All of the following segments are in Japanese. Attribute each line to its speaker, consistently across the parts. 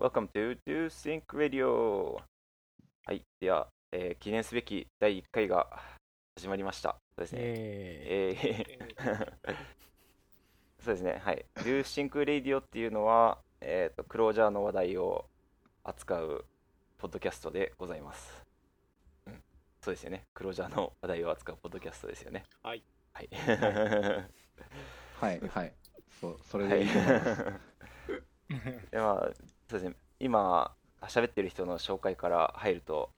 Speaker 1: Welcome to Do Think Radio! はい。では、えー記念すべき第1回が始まりました。そうですね。
Speaker 2: え
Speaker 1: えー そうですね。はい。Do Think Radio っていうのは、えっ、と、クロージャーの話題を扱うポッドキャストでございます。うん。そうですよね。クロージャーの話題を扱うポッドキャストですよね。
Speaker 3: はい。
Speaker 1: はい。
Speaker 2: はいはいそうそれ
Speaker 1: はい。い
Speaker 2: でいいと思います、
Speaker 1: やまあそうですね今喋ってる人の紹介から入ると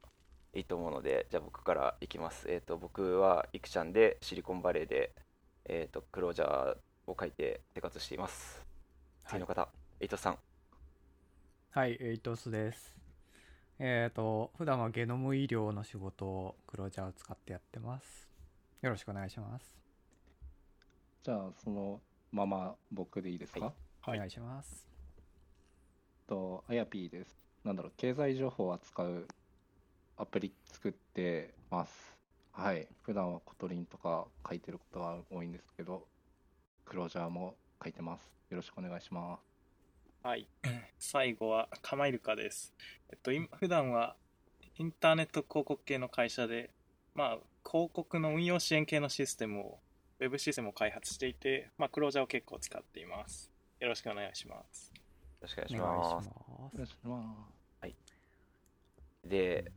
Speaker 1: いいと思うのでじゃあ僕からいきますえっ、と僕はいくちゃんでシリコンバレーでえっ、とクロージャーを書いて生活しています次の方、エイトさん
Speaker 3: はい、エイトスです。えっ、と、普段はゲノム医療の仕事をクロージャーを使ってやってます。よろしくお願いします。
Speaker 2: じゃあそのまま僕でいいですか、
Speaker 1: はい
Speaker 3: お願いします。
Speaker 2: とあやぴーですなんだろう経済情報を扱うアプリ作ってますはい普段は Kotlin とか書いてることが多いんですけど Clojure も書いてますよろしくお願いします
Speaker 4: はい。最後は、カマイルカです。えっと、今普段は、インターネット広告系の会社で、まあ、広告の運用支援系のシステムを、ウェブシステムを開発していて、まあ、クロージャーを結構使っています。よろしくお願いします。
Speaker 1: よろしくお願いしま
Speaker 3: ます。す。
Speaker 2: お願いします。
Speaker 1: で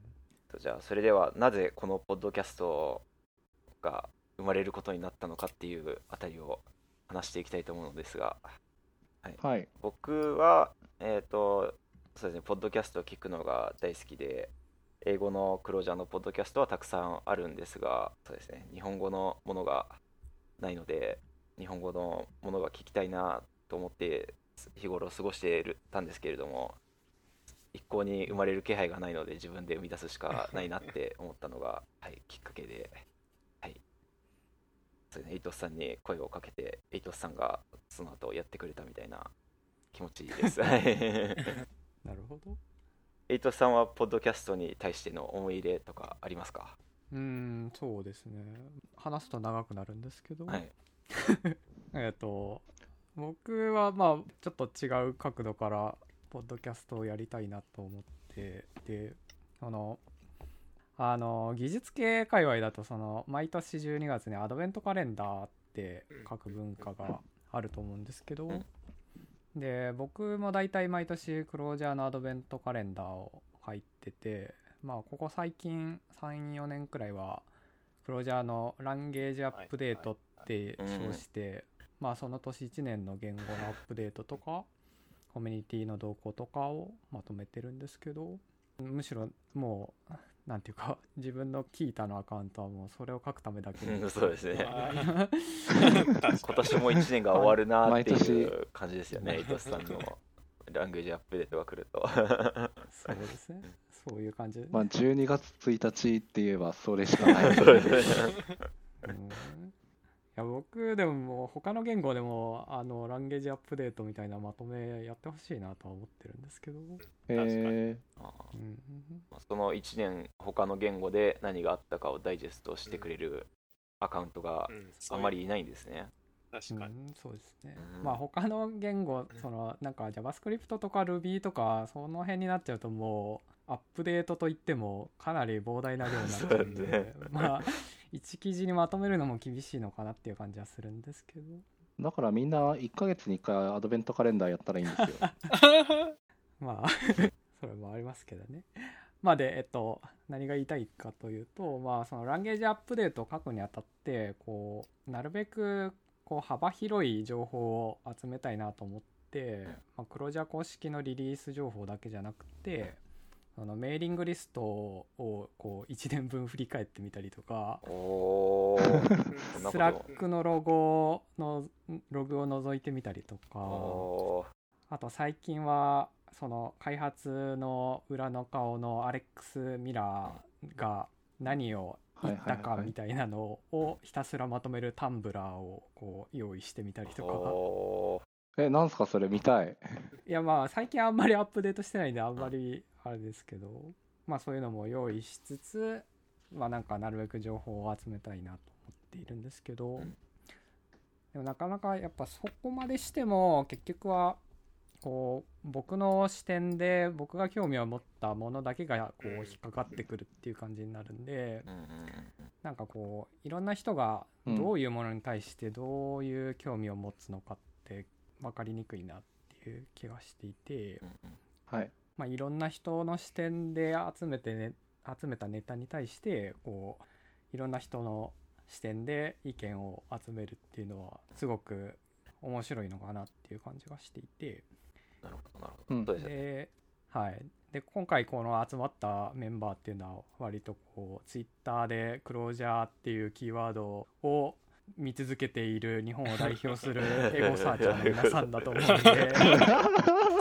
Speaker 1: とじゃあそれではなぜこのポッドキャストが生まれることになったのかっていうあたりを話していきたいと思うのですが。
Speaker 2: はい。
Speaker 1: 僕は、えっ、と、そうですね、ポッドキャストを聞くのが大好きで、英語のクロージャーのポッドキャストはたくさんあるんですが、そうですね、日本語のものがないので、日本語のものが聞きたいなと思って、日頃過ごしているたんですけれども、一向に生まれる気配がないので、自分で生み出すしかないなって思ったのが、はい、きっかけで、はい。そうですね、エイトスさんに声をかけて、エイトスさんがその後やってくれたみたいな気持ちです。は い
Speaker 3: なるほど。
Speaker 1: エイトさんはポッドキャストに対しての思い入れとかありますか？
Speaker 3: うーん、そうですね。話すと長くなるんですけど、
Speaker 1: はい。
Speaker 3: えっと、僕はまあ、ちょっと違う角度から、ポッドキャストをやりたいなと思って、で、あの、あの、技術系界隈だと、その、毎年12月にアドベントカレンダーって書く文化があると思うんですけど、で、僕も大体毎年クロージャーのアドベントカレンダーを書いてて、まあ、ここ最近3、4年くらいは、クロージャーのランゲージアップデートって称して、まあその年1年の言語の アップデートとか、コミュニティの動向とかをまとめてるんですけど、むしろもう、なんていうか、自分のキータのアカウントはもうそれを書くためだけに。
Speaker 1: うんそうですね
Speaker 4: はい
Speaker 1: 今年も1年が終わるなってい
Speaker 2: 毎
Speaker 1: う感じですよね、エイトさんの ランゲージアップデートが来ると。
Speaker 3: そうですね。そういう感じで。
Speaker 2: まあ12月1日って言えばそれしかない
Speaker 1: ですね。
Speaker 3: や僕でももう他の言語でもあのランゲージアップデートみたいなまとめやってほしいなとは思ってるんですけど、
Speaker 2: え
Speaker 1: あー
Speaker 3: うん、
Speaker 1: その1年、他の言語で何があったかをダイジェストしてくれるアカウントが
Speaker 4: うん、
Speaker 1: あまりいないんですね。
Speaker 4: 確かに。
Speaker 3: うん、そうですね、
Speaker 1: うん。
Speaker 3: まあ他の言語そのなんか JavaScript とか Ruby とかその辺になっちゃうともうアップデートといってもかなり膨大な量になっちゃうん
Speaker 1: で。ね。
Speaker 3: まあ1記事にまとめるのも厳しいのかなっていう感じはするんですけど。
Speaker 2: ー、だからみんな1ヶ月に1回アドベントカレンダーやったらいいんですよ。
Speaker 3: まあそれもありますけどね。まあでえっと何が言いたいかというとまあその language update を書くにあたってこうなるべくこう幅広い情報を集めたいなと思って、まあ、 Clojure 公式のリリース情報だけじゃなくてあのメーリングリストをこう1年分振り返ってみたりとか Slack のロゴのログを覗いてみたりとかあと最近はその開発の裏の顔のアレックス・ミラーが何を言ったかみたいなのをひたすらまとめるタンブラーをこう用意してみたりとか。
Speaker 2: えなんすかそれ見たい。
Speaker 3: いやまあ最近あんまりアップデートしてないんであんまりあれですけどまあそういうのも用意しつつまあなんかなるべく情報を集めたいなと思っているんですけど
Speaker 1: うん。
Speaker 3: でもなかなかやっぱそこまでしても結局はこう僕の視点で僕が興味を持ったものだけがこう
Speaker 4: うん
Speaker 3: 引っかかってくるっていう感じになるんでなんかこういろんな人が
Speaker 2: うん
Speaker 3: どういうものに対してどういう興味を持つのかって分かりにくいなっていう気がしていて、
Speaker 1: うんうん。
Speaker 2: はい。
Speaker 3: まあ、いろんな人の視点で集めて、ね、集めたネタに対してこういろんな人の視点で意見を集めるっていうのはすごく面白いのかなっていう感じがしていて。
Speaker 1: なるほどなる
Speaker 2: うん
Speaker 1: ほどで,、
Speaker 3: はい、で今回この集まったメンバーっていうのは割とこうツイッターでクロージャーっていうキーワードを見続けている日本を代表するエゴサーチャーの皆さんだと思うんで。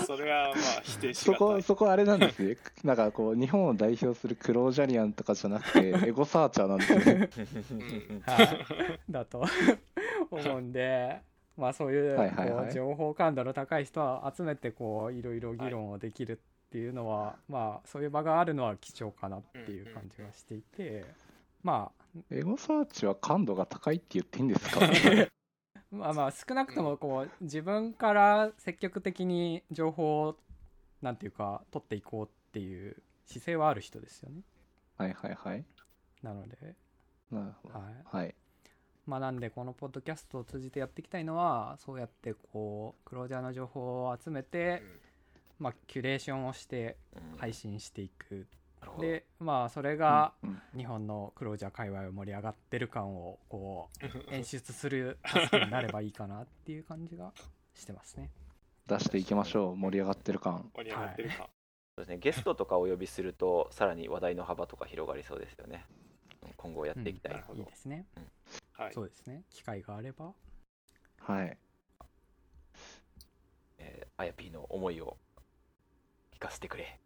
Speaker 4: それはまあ否定し
Speaker 2: そこ。そこあれなんですね。なんかこう、日本を代表するクロージャリアンとかじゃなくて、エゴサーチャーなんですね。
Speaker 3: はい、だと思うんで、まあ、そういう
Speaker 2: はいはいはい
Speaker 3: こう情報感度の高い人は集めてこういろいろ議論をできるっていうのは、まあそういう場があるのは貴重かなっていう感じがしていて、まあ
Speaker 2: エゴサーチは感度が高いって言っていいんですか？
Speaker 3: まあまあ少なくともこう自分から積極的に情報をなんていうか取っていこうっていう姿勢はある人ですよね。
Speaker 2: はいはいはい。
Speaker 3: なので、
Speaker 2: なるほど。
Speaker 3: はい、
Speaker 2: はい。
Speaker 3: まあ、なんでこのポッドキャストを通じてやっていきたいのはそうやってこうクロージャーの情報を集めて、まあ、キュレーションをして
Speaker 1: うん
Speaker 3: 配信していく、でまあそれが
Speaker 2: うんうん
Speaker 3: 日本のクロージャー界隈を盛り上がってる感をこう演出する助けになればいいかなっていう感じがしてますね。
Speaker 2: 出していきましょう。盛り上がってる感。
Speaker 4: 盛り上がってるか。
Speaker 1: そうですね、ゲストとかお呼びするとさらに話題の幅とか広がりそうですよねうん今後やっていきたい、
Speaker 4: うんなるほど
Speaker 3: いいですね。
Speaker 4: はい。
Speaker 3: そうですね。機会があれば。
Speaker 2: はい。
Speaker 1: えーあやぴーの思いを聞かせてくれ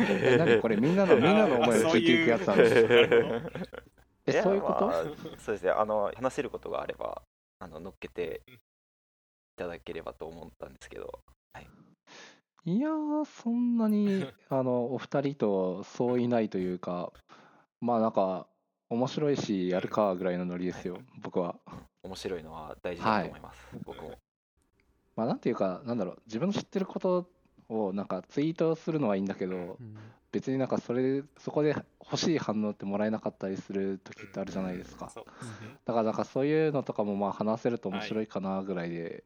Speaker 2: え、何これみんなの、みんなの思いを聞いていくやつなんです
Speaker 4: なるほど
Speaker 2: え、
Speaker 1: や
Speaker 2: そういうこと、
Speaker 1: まあそうですね。あの話せることがあればあの乗っけていただければと思ったんですけど。
Speaker 2: い。やー、そんなに、あの、お二人と相違ないというか、まあなんか、面白いし、やるかぐらいのノリですよ、僕は。
Speaker 1: 面白いのは大事だと思います、僕も。
Speaker 2: まあなんていうか、なんだろう、自分の知ってることをなんかツイートするのはいいんだけど、
Speaker 3: うん
Speaker 2: 別になんかそれ、そこで欲しい反応ってもらえなかったりする時ってあるじゃないですか。だからなんかそういうのとかもまあ話せると面白いかなぐらいで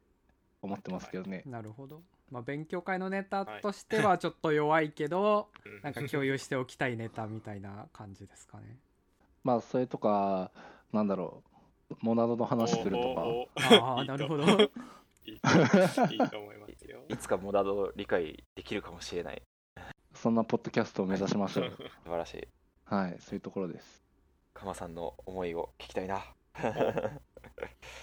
Speaker 2: 思ってますけどね。
Speaker 3: なるほど。まあ、勉強会のネタとしてはちょっと弱いけど、
Speaker 4: うん
Speaker 3: なんか共有しておきたいネタみたいな感じですかね。
Speaker 2: まあそれとか、なんだろう、モナドの話するとか。
Speaker 4: おーお
Speaker 3: ああ、
Speaker 4: ー
Speaker 3: なるほど。。
Speaker 4: いいといい
Speaker 1: つかモダドを理解できるかもしれない
Speaker 2: そんなポッドキャストを目指しましょう。
Speaker 1: 素晴らしい
Speaker 2: はい、そういうところです。
Speaker 1: かまさんの思いを聞きたいな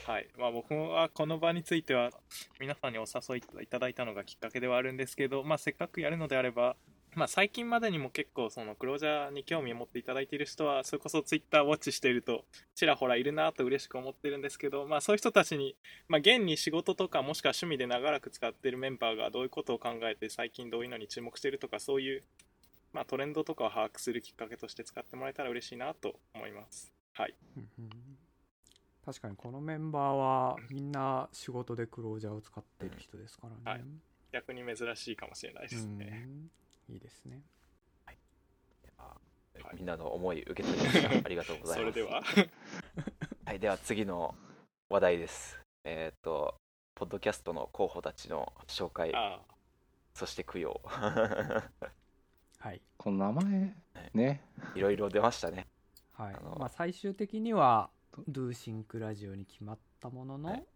Speaker 4: はい。まあ僕はこの場については皆さんにお誘いいただいたのがきっかけではあるんですけど、まあせっかくやるのであれば、まあ最近までにも結構そのクロージャーに興味を持っていただいている人は、それこそツイッターウォッチしているとちらほらいるなと嬉しく思ってるんですけど、まあそういう人たちに、まあ現に仕事とかもしくは趣味で長らく使っているメンバーがどういうことを考えて最近どういうのに注目しているとかそういう、まあトレンドとかを把握するきっかけとして使ってもらえたら嬉しいなと思います。はい。
Speaker 3: 確かにこのメンバーはみんな仕事でクロージャーを使ってる人ですからね。
Speaker 4: はい逆に珍しいかもしれないですね。
Speaker 3: うんいいですね。
Speaker 4: はい
Speaker 1: みんなの思い受け取りましたありがとうございます
Speaker 4: それでは。
Speaker 1: はい、では次の話題です。えっ、と、ポッドキャストの候補たちの紹介、
Speaker 4: あ
Speaker 1: そして供養。
Speaker 3: はい。
Speaker 2: この名前、ね。
Speaker 1: いろいろ出ましたね。
Speaker 3: はい
Speaker 1: あの
Speaker 3: まあ、最終的には、ドゥーシンクラジオに決まったものの、
Speaker 1: はい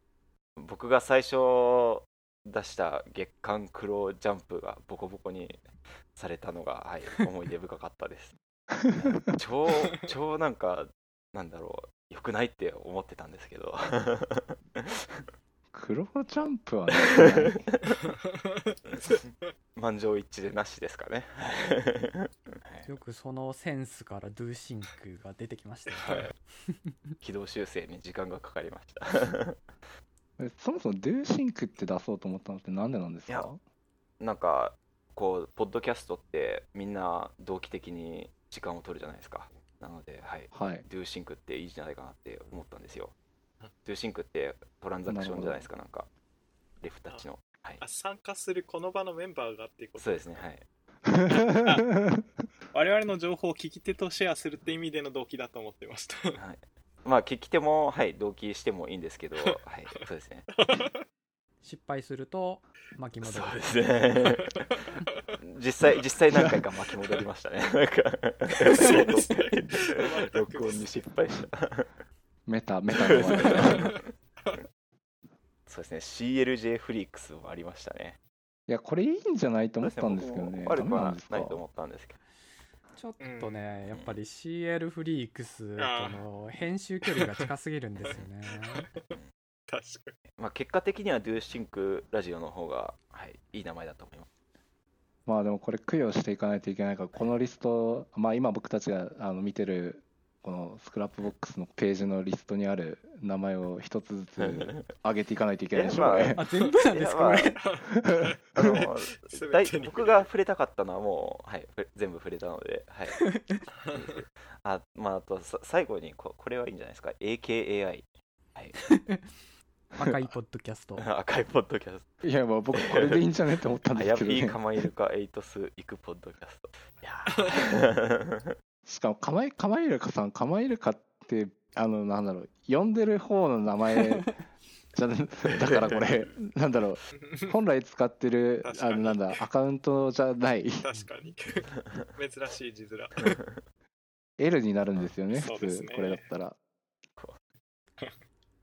Speaker 1: 僕が最初出した月刊クロジャンプがボコボコにされたのが、はい、思い出深かったです。超、超なんか、なんだろう、良くないって思ってたんですけど。
Speaker 2: 黒ジャンプはね、
Speaker 1: 満場一致でなしですかね。
Speaker 3: よくそのセンスから dosyncが出てきましたよね。
Speaker 1: はい軌道修正に時間がかかりました。
Speaker 2: えそもそも dosync って出そうと思ったのってなんでなんです
Speaker 1: いや
Speaker 2: か
Speaker 1: なんかこうポッドキャストってみんな同期的に時間を取るじゃないですか。なのではい。
Speaker 2: はい。
Speaker 1: Do Sync っていいんじゃないかなって思ったんですよ。Do Sync ってトランザクションじゃないですかなんか。レフタッチの。はい。
Speaker 4: あ参加するこの場のメンバーがっていうこと？
Speaker 1: そうですねはい。
Speaker 4: 我々の情報を聞き手とシェアするって意味での動機だと思ってました。
Speaker 1: はいまあ聞き手もはい同期してもいいんですけど はいそうですね。
Speaker 3: 失敗すると巻き戻る。
Speaker 1: そうですね。実際実際何回か巻き戻りましたね。なんか。
Speaker 4: そうですね。
Speaker 1: 録音に失敗した。
Speaker 2: メタ、メタの
Speaker 1: そうですね。CLJ フリークスもありましたね。
Speaker 2: いや、これいいんじゃないと思ったんですけどね。
Speaker 1: 悪くは
Speaker 2: な
Speaker 1: いと思ったんですけど
Speaker 3: ちょっとね、やっぱり CL フリークスとの編集距離が近すぎるんですよね。
Speaker 4: 確か
Speaker 1: まあ結果的には Do Sync ラジオの方が、はい、いい名前だと思います。
Speaker 2: まあでもこれ供養していかないといけないから、このリスト、まあ今僕たちがあの見てる、このスクラップボックスのページのリストにある名前を一つずつ 上げていかないといけないでしょうね。
Speaker 3: あ、全部なんですか、これ。
Speaker 1: あ僕が触れたかったのはもう、はい、ふ全部触れたので、はい、あまああとさ最後にここれはいいんじゃないですか？AKAI、はい、
Speaker 3: 赤いポッドキャスト。
Speaker 1: 赤いポッドキャス
Speaker 2: いや、まあ僕これでいいんじゃねって思ったん
Speaker 1: ト
Speaker 2: ですけどね
Speaker 1: アヤピー。カマイルカエイトスイクポッドキャストいやー
Speaker 2: しかもカマイ、カマイルカさん、カマイルカって、あの、なんだろう、呼んでる方の名前じゃ、だからこれ、なんだろう、本来使ってる、あの、なんだ、アカウントじゃない、
Speaker 4: 確かに。珍しい字面。
Speaker 2: L になるんですよね、普通、これだったら。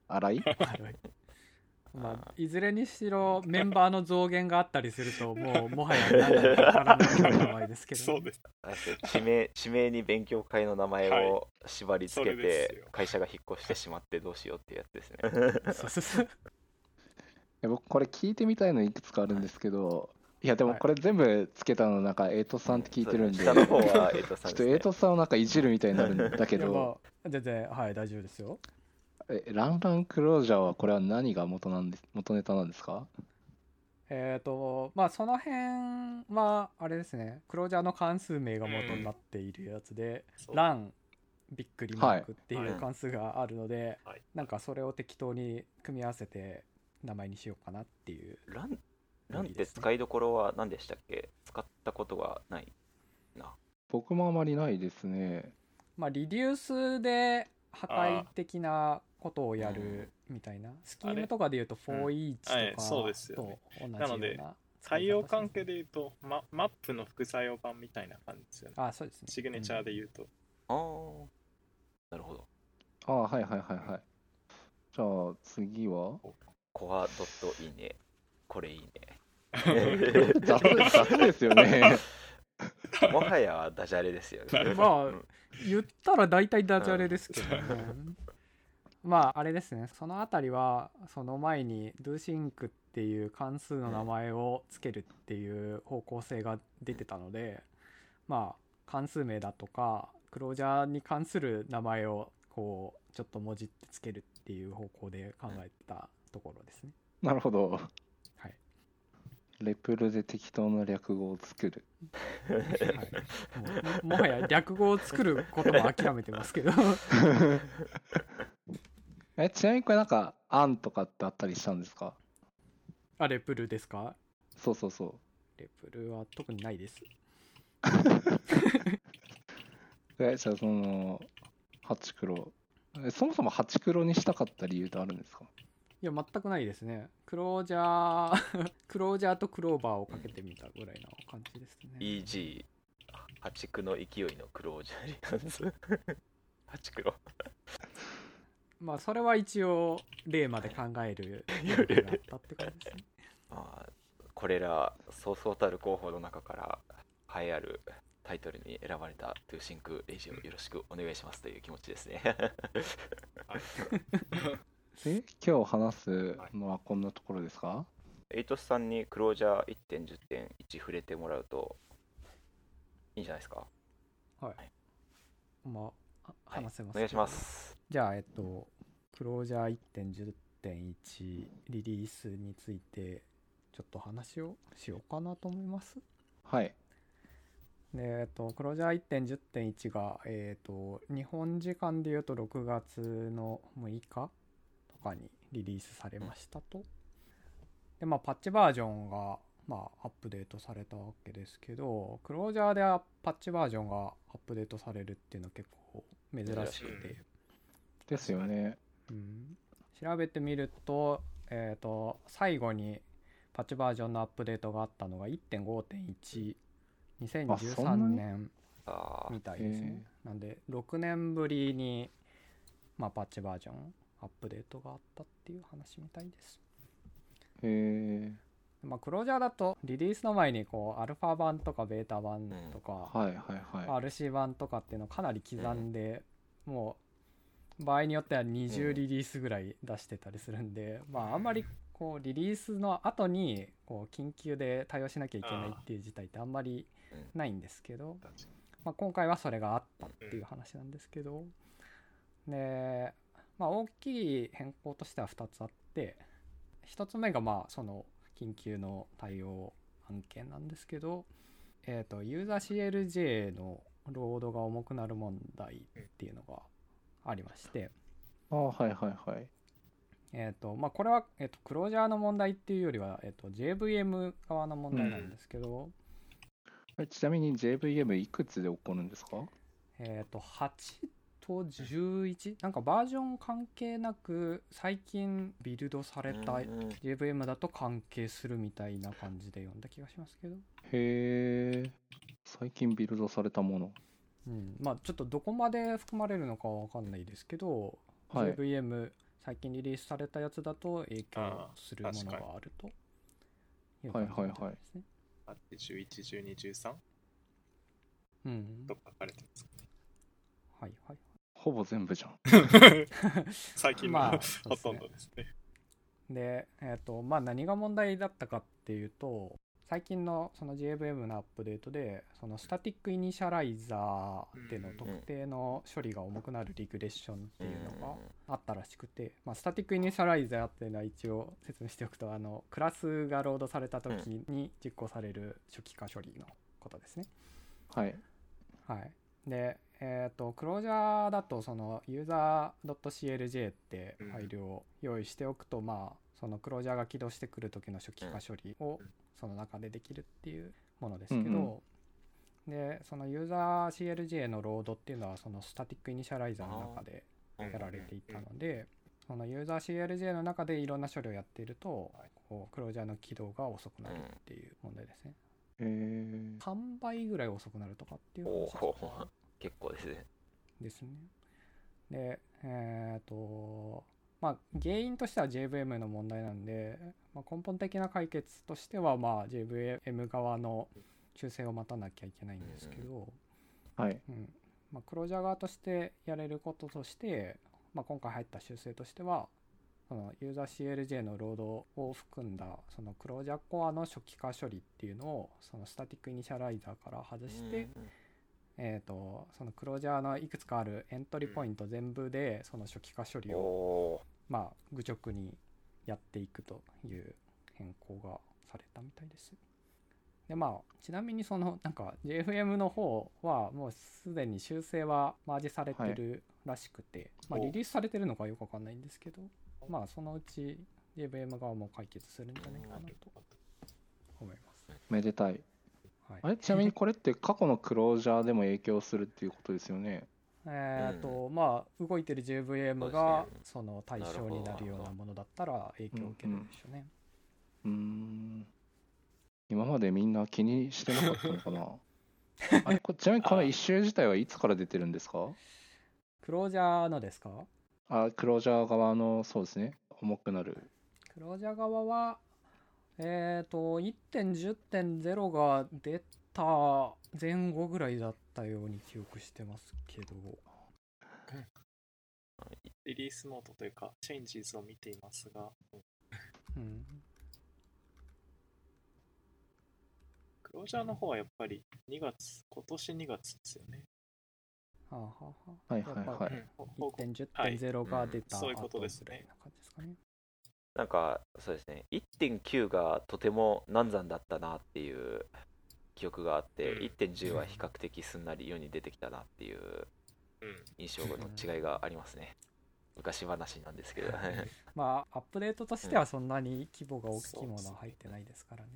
Speaker 2: 荒い
Speaker 3: まあ、いずれにしろメンバーの増減があったりすると、もうもはや何だかわからない名前ですけど、
Speaker 4: そうです。
Speaker 1: 地名地名に勉強会の名前を縛り付けて会社が引っ越してしまってどうしようっていうやつですね。
Speaker 3: そうそうそう。
Speaker 2: いや僕これ聞いてみたいのいくつかあるんですけど、い。やでも
Speaker 3: はい
Speaker 2: これ全部つけたのなんかエイトさんって聞いてるんで、
Speaker 1: 下の方はエイトさんです、ね、
Speaker 2: ちょっとエイトさんをなんかいじるみたいになるんだけど、
Speaker 3: あ全然、はい、大丈夫ですよ。
Speaker 2: えランランクロージャーはこれは何が元なんです元ネタなんですか？
Speaker 3: えっ、と、まあ、その辺は、あれですね、クロージャーの関数名が元になっているやつで、
Speaker 4: そう。
Speaker 3: ランびっくりマークって
Speaker 1: はい。いう
Speaker 3: 関数があるので、
Speaker 4: はい。
Speaker 3: なんかそれを適当に組み合わせて名前にしようかなっていう。
Speaker 1: ランランって使いどころは何でしたっけ？使ったことがないな。
Speaker 2: 僕もあまりないですね。
Speaker 3: まあ、リデュースで破壊的なことをやるみたいな、スキームとかで言うと for each とか
Speaker 4: はいそうですよ
Speaker 3: と
Speaker 4: ね
Speaker 3: 同じような
Speaker 4: なので
Speaker 3: 使い方
Speaker 4: 対応関係で言うと、ま、マップの副作用版みたいな感じですよね。
Speaker 3: あそうですね。
Speaker 4: シグネチャーで言うと、
Speaker 1: あー。なるほど。
Speaker 2: ああ、はいはいはいはい。じゃあ次は？
Speaker 1: コアドットいいね。これいいね。
Speaker 2: 雑雑ですよね。
Speaker 1: もはやダジャレですよね。
Speaker 3: まあ
Speaker 1: うん。
Speaker 3: 言ったら大体ダジャレですけどね、まああれですね。そのあたりはその前に DoSync っていう関数の名前をつけるっていう方向性が出てたのでまあ関数名だとかクロージャーに関する名前をこうちょっと文字ってつけるっていう方向で考えたところですね。
Speaker 2: なるほど。
Speaker 3: はい。
Speaker 2: レプルで適当な略語を作る。
Speaker 3: はい、もうもはや略語を作ることも諦めてますけど
Speaker 2: え、ちなみにこれなんか、アンとかってあったりしたんですか？
Speaker 3: あレプルですか？
Speaker 2: そうそうそう。
Speaker 3: レプルは特にないです。
Speaker 2: え、じゃあその、ハチクロ。えそもそもハチクロにしたかった理由ってあるんですか？
Speaker 3: いや全くないですね。クロージャー クロージャーとクローバーをかけてみたぐらいの感じですね。
Speaker 1: EG 破竹の勢いのクロージャーリアンス破竹ロ
Speaker 3: まあそれは一応例まで考える余裕があったって感じですね。
Speaker 1: まあこれらそうそうたる候補の中から栄えあるタイトルに選ばれた dosync radio をよろしくお願いしますという気持ちですね。
Speaker 2: で、今日話すのはこんなところですか？
Speaker 1: エイトスさんに Clojure 1.10.1触れてもらうといいんじゃないですか？
Speaker 3: まあ
Speaker 1: はい。
Speaker 3: 話せます、
Speaker 1: お願いします
Speaker 3: じゃあえっと Clojure 1.10.1リリースについてちょっと話をしようかなと思います
Speaker 2: はい。
Speaker 3: でえっと、クロージャー1.10.1が、えっと、日本時間でいうと6月の6日とかにリリースされましたと。でまあパッチバージョンがまあアップデートされたわけですけどクロージャーでパッチバージョンがアップデートされるっていうのは結構珍しくて
Speaker 1: い、
Speaker 2: ですよね。
Speaker 3: うん、調べてみると,、えー、と最後にパッチバージョンのアップデートがあったのが1.5.12013
Speaker 2: あそんなに
Speaker 3: 年
Speaker 1: あ
Speaker 3: みたいですね。なんで6年ぶりに、まあ、パッチバージョンアップデートがあったっていう話みたいです。
Speaker 2: へえ。
Speaker 3: まあクロージャーだとリリースの前にこうアルファ版とかベータ版とか。RC 版とかっていうのをかなり刻んで、もう場合によっては20リリースぐらい出してたりするんで、まああんまりこうリリースの後にこう緊急で対応しなきゃいけないっていう事態ってあんまりないんですけど、まあ、今回はそれがあったっていう話なんですけど、で、まあ、大きい変更としては2つあって1つ目がまあその緊急の対応案件なんですけど、えー、とユーザー CLJ のロードが重くなる問題っていうのがありまして、
Speaker 2: ああ、はいはいはい。
Speaker 3: えーとまあ、これは、えー、とクロージャーの問題っていうよりは、えー、と JVM 側の問題なんですけど、
Speaker 2: えちなみに JVM いくつで起こるんですか？
Speaker 3: えっ、と8と11なんかバージョン関係なく最近ビルドされた
Speaker 1: うん
Speaker 3: JVM だと関係するみたいな感じで読んだ気がしますけど、
Speaker 2: へえ。最近ビルドされたもの。
Speaker 3: うん、まあちょっとどこまで含まれるのかは分かんないですけど、
Speaker 2: はい
Speaker 3: JVM 最近リリースされたやつだと影響するものがあるという感じみたいですね。
Speaker 4: あって11、12、13
Speaker 3: うん
Speaker 4: と書かれてます。
Speaker 3: はいはい
Speaker 2: ほぼ全部じゃん。
Speaker 4: 最近の、
Speaker 3: まあ
Speaker 4: ほとんどですね。
Speaker 3: で、えっとまあ、何が問題だったかっていうと最近のその JVM のアップデートでその static initializer での特定の処理が重くなる regression っていうのがあったらしくて、まあ、 static initializer っていうのは一応説明しておくとあのクラスがロードされた時に実行される初期化処理のことですね。
Speaker 2: はい。
Speaker 3: はい、で、えっとクロージャーだとそのユーザー .clj ってファイルを用意しておくと、まあその Clojure が起動してくる時の初期化処理を
Speaker 4: うん
Speaker 3: その中でできるっていうものですけど、でその user CLJ のロードっていうのはその static initializer の中でやられていたので、その user CLJ の中でいろんな処理をやっていると、こう Clojure の起動が遅くなるっていう問題ですね。
Speaker 2: へえ。
Speaker 3: 3倍ぐらい遅くなるとかっていう
Speaker 1: 結構ですね
Speaker 3: ですね。で、えっ、と、まあ、原因としては JVM の問題なんで、まあ、根本的な解決としては、まあ、JVM 側の修正を待たなきゃいけないんですけど、
Speaker 2: はい。
Speaker 3: うん。まあ、 Clojure 側としてやれることとして、まあ、今回入った修正としては、その user CLJ のロードを含んだその Clojure core の初期化処理っていうのをその static initializer から外して、えー、とその Clojure のいくつかあるエントリーポイント全部でその初期化処理
Speaker 1: お
Speaker 3: を、
Speaker 1: お
Speaker 3: まあ、愚直にやっていくという変更がされたみたいです。でまあちなみにそのなんか JFM の方はもうすでに修正はマージされてるらしくて、まあ、
Speaker 4: お
Speaker 3: リリースされてるのかよくわかんないんですけどまあそのうち JVM 側も解決するんじゃないかなと思います。
Speaker 2: めでたい。
Speaker 3: はい、
Speaker 2: あれ？ちなみにこれって過去のクロージャーでも影響するっていうことですよね。
Speaker 3: えーとまあ動いてる JVM がその対象になるようなものだったら影響を受けるでしょうね。
Speaker 2: うーん。今までみんな気にしてなかったのかな？あれ？こちなみにこの一周自体はいつから出てるんですか？
Speaker 3: クロージャーのですか？
Speaker 2: あ、クロージャー側の、そうですね。重くなる。
Speaker 3: クロージャー側はえーと1.10.0が出た前後ぐらいだったように記憶してますけど。
Speaker 4: リリースノートというか、チェンジズを見ていますが、
Speaker 3: うん。
Speaker 4: クロージャーの方はやっぱり2月、今年2月ですよね。
Speaker 3: はあはあは
Speaker 2: はいはいはい。
Speaker 4: うん。報告。
Speaker 3: 1.10.0が出た
Speaker 4: うんそういうことですね。
Speaker 3: 後ぐらいな感じですかね。
Speaker 1: なんかそうですね。1.9がとても難産だったなっていう記憶があって、
Speaker 4: うん。
Speaker 1: 1.10は比較的すんなり世に出てきたなっていう
Speaker 4: うん。
Speaker 1: 印象の違いがありますね。昔話なんですけど。
Speaker 3: まあアップデートとしてはそんなに規模が大きいものは入ってないですからね、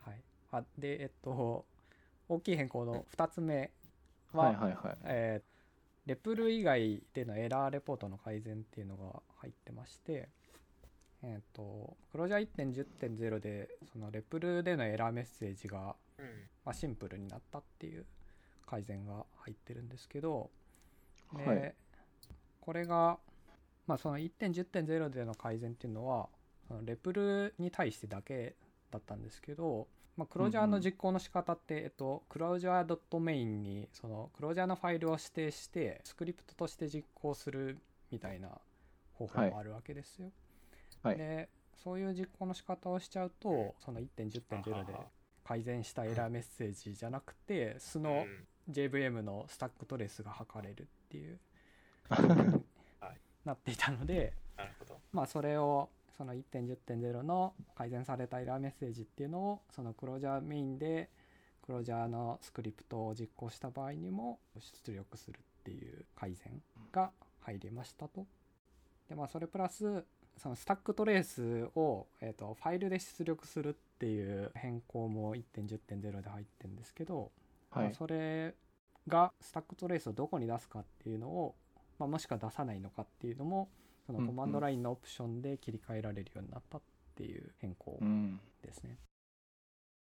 Speaker 3: はい。あでえっと大きい変更の2つ目は、
Speaker 2: はいはいはい。
Speaker 3: えーレプル以外でのエラーレポートの改善っていうのが入ってまして、えっ、と、クロージャー1.10.0で、そのレプルでのエラーメッセージが、
Speaker 4: うん。
Speaker 3: まあ、シンプルになったっていう改善が入ってるんですけど、で
Speaker 2: はい。
Speaker 3: これが、まあ、その1.10.0での改善っていうのは、そのレプルに対してだけだったんですけど、まあ、クロージャーの実行の仕方って、えっと、クロージャー .main にそのクロージャーのファイルを指定してスクリプトとして実行するみたいな方法もあるわけですよ。
Speaker 2: はい
Speaker 3: でそういう実行の仕方をしちゃうとその1.10.0で改善したエラーメッセージじゃなくて素の
Speaker 4: うん
Speaker 3: JVM のスタックトレースが測れるっていう
Speaker 4: はい
Speaker 3: なっていたので。まあ、それをその1.10.0の改善されたエラーメッセージっていうのをそのクロージャーメインでクロージャーのスクリプトを実行した場合にも出力するっていう改善が入りましたと。でまあそれプラスそのスタックトレースを、えー、とファイルで出力するっていう変更も1.10.0で入ってるんですけど、
Speaker 2: はい。
Speaker 3: まあそれがスタックトレースをどこに出すかっていうのを、まあ、もしくは出さないのかっていうのもそのコマンドラインのオプションで切り替えられるようになったっていう変更
Speaker 2: うん。
Speaker 3: ですね。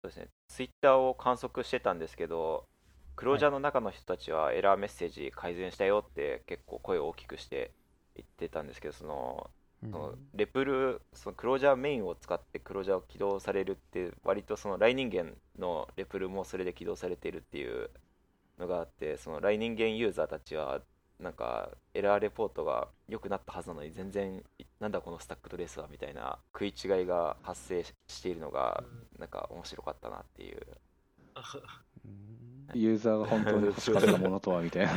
Speaker 1: そうですねツイッターを観測してたんですけどクロージャーの中の人たちはエラーメッセージ改善したよって結構声を大きくして言ってたんですけどその
Speaker 3: うん
Speaker 1: そのレプルそのクロージャーメインを使ってクロージャーを起動されるって割とそのライニンゲンのレプルもそれで起動されているっていうのがあってそのライニンゲンユーザーたちはなんかエラーレポートが良くなったはずなのに全然なんだこのスタックトレースはみたいな食い違いが発生しているのがなんか面白かったなっていう
Speaker 3: うん
Speaker 2: ユーザーが本当に欲しかったものとはみたいな。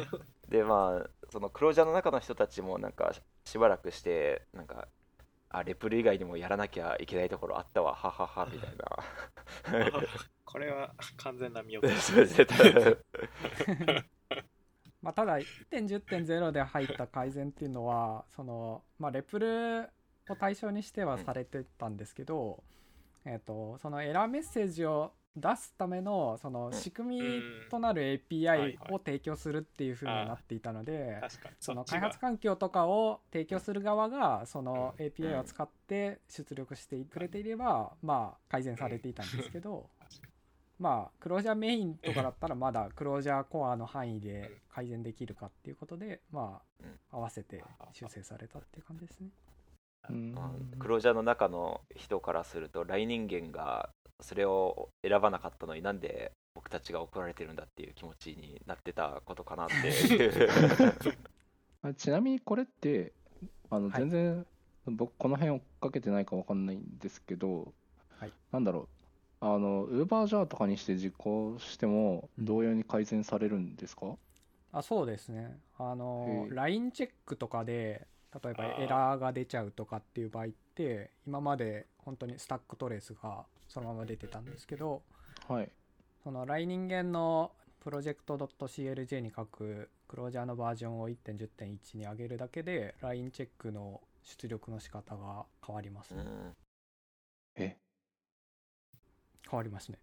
Speaker 1: でまあそのクロージャーの中の人たちもなんかししばらくしてなんかあレプル以外にもやらなきゃいけないところあったわ。はははみたいな。
Speaker 4: これは完全な見落とし
Speaker 1: そうですね。多 分
Speaker 3: まあ、ただ1.10.0で入った改善っていうのはその、まあ、レプルを対象にしてはされてたんですけど、えー、とそのエラーメッセージを出すためのその仕組みとなる
Speaker 4: はい
Speaker 3: API
Speaker 4: はい。
Speaker 3: を提供するっていう風になっていたので、その開発環境とかを提供する側がその API を使って出力してくれていればまあ改善されていたんですけど まあクロージャーメインとかだったらまだクロージャーコアの範囲で改善できるかっていうことでまあ合わせて修正されたっていう感じですね。
Speaker 2: うん。
Speaker 1: まあクロージャーの中の人からすると来人間がそれを選ばなかったのになんで僕たちが怒られてるんだっていう気持ちになってたことかなっていう。
Speaker 2: あ ちなみにこれってあの
Speaker 3: はい。
Speaker 2: 全然、僕この辺追っかけてないかわかんないんですけど、
Speaker 3: はい。
Speaker 2: なんだろう。あの UberJAR とかにして実行しても
Speaker 3: うん。
Speaker 2: 同様に改善されるんですか、
Speaker 3: あそうですね。あの LINE チェックとかで例えばエラーが出ちゃうとかっていう場合って今まで本当にスタックトレースがそのまま出てたんですけど
Speaker 2: はい。
Speaker 3: その LINE 人間のプロジェクト .clj に書くクロージャーのバージョンを1.10.1に上げるだけで LINE チェックの出力の仕方が変わりますね、
Speaker 1: うん
Speaker 2: え？
Speaker 3: 変わりますね。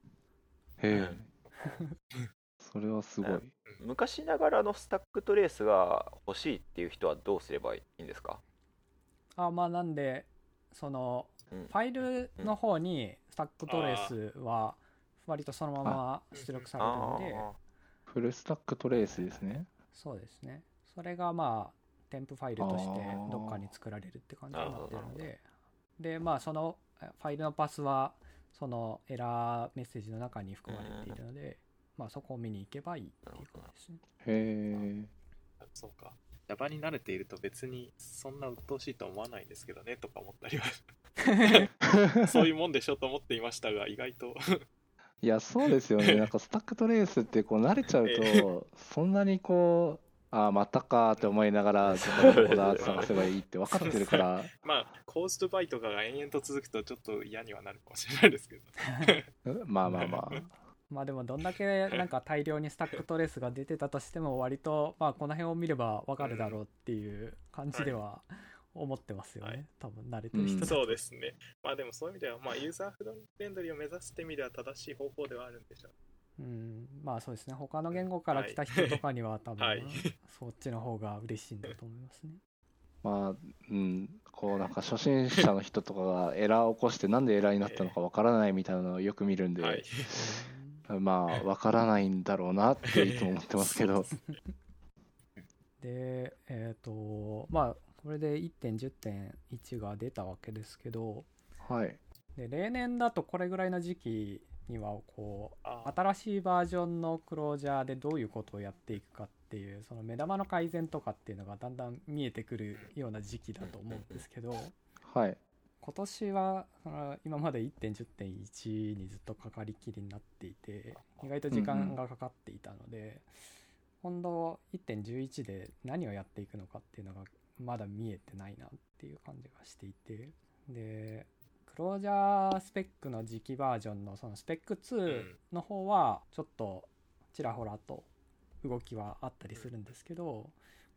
Speaker 2: へえ それはすごい、
Speaker 1: 昔ながらのスタックトレースが欲しいっていう人はどうすればいいんですか？
Speaker 3: あまあなんでその
Speaker 1: うん。
Speaker 3: ファイルの方にスタックトレースは割とそのまま出力されてるので。
Speaker 1: あ
Speaker 2: フルスタックトレースですね。
Speaker 3: そうですね。それがまあ添付ファイルとしてどっかに作られるって感じになってるので。でまあそのえファイルのパスはそのエラーメッセージの中に含まれているので、まあそこを見に行けばいいっていうことですね。
Speaker 2: へえ
Speaker 4: そうか。Java に慣れていると別にそんな鬱陶しいとは思わないんですけどねとか思ったりは。そういうもんでしょと思っていましたが意外と。
Speaker 2: いやそうですよね。なんかスタックトレースってこう慣れちゃうとそんなにこうああまたかって思いながらどこどこだって探せばいいって分かってるから。
Speaker 4: まあコーストバイとかが延々と続くとちょっと嫌にはなるかもしれないですけど。
Speaker 2: まあまあまあ
Speaker 3: まあでもどんだけなんか大量にスタックトレースが出てたとしても割とまあこの辺を見ればわかるだろうっていう感じでは思ってますよね、
Speaker 4: はい。
Speaker 3: 多分慣れてる人だと。
Speaker 4: そうですね。まあでもそういう意味では、まあユーザーフレンドリーを目指すって意味では正しい方法ではあるんでしょう。
Speaker 3: うん。まあそうですね。他の言語から来た人とかには多分、
Speaker 4: はい。
Speaker 3: そっちの方が嬉しいんだと思いますね。
Speaker 2: まあ、うん、こうなんか初心者の人とかがエラーを起こしてなんでエラーになったのかわからないみたいなのをよく見るんで、
Speaker 4: はい。
Speaker 2: まあわからないんだろうなっていつも思ってますけど。
Speaker 3: でえっ、とまあこれで1.10.1が出たわけですけど。
Speaker 2: はい。
Speaker 3: で例年だとこれぐらいの時期にはこう
Speaker 4: あ
Speaker 3: 新しいバージョンのクロージャーでどういうことをやっていくかっていうその目玉の改善とかっていうのがだんだん見えてくるような時期だと思うんですけど。
Speaker 2: はい
Speaker 3: 今年はその今まで1.10.1にずっとかかりきりになっていて意外と時間がかかっていたので、今度1.11で何をやっていくのかっていうのがまだ見えてないなっていう感じがしていてでクロージャースペックの次期バージョンのそのスペック2の方はちょっとちらほらと動きはあったりするんですけど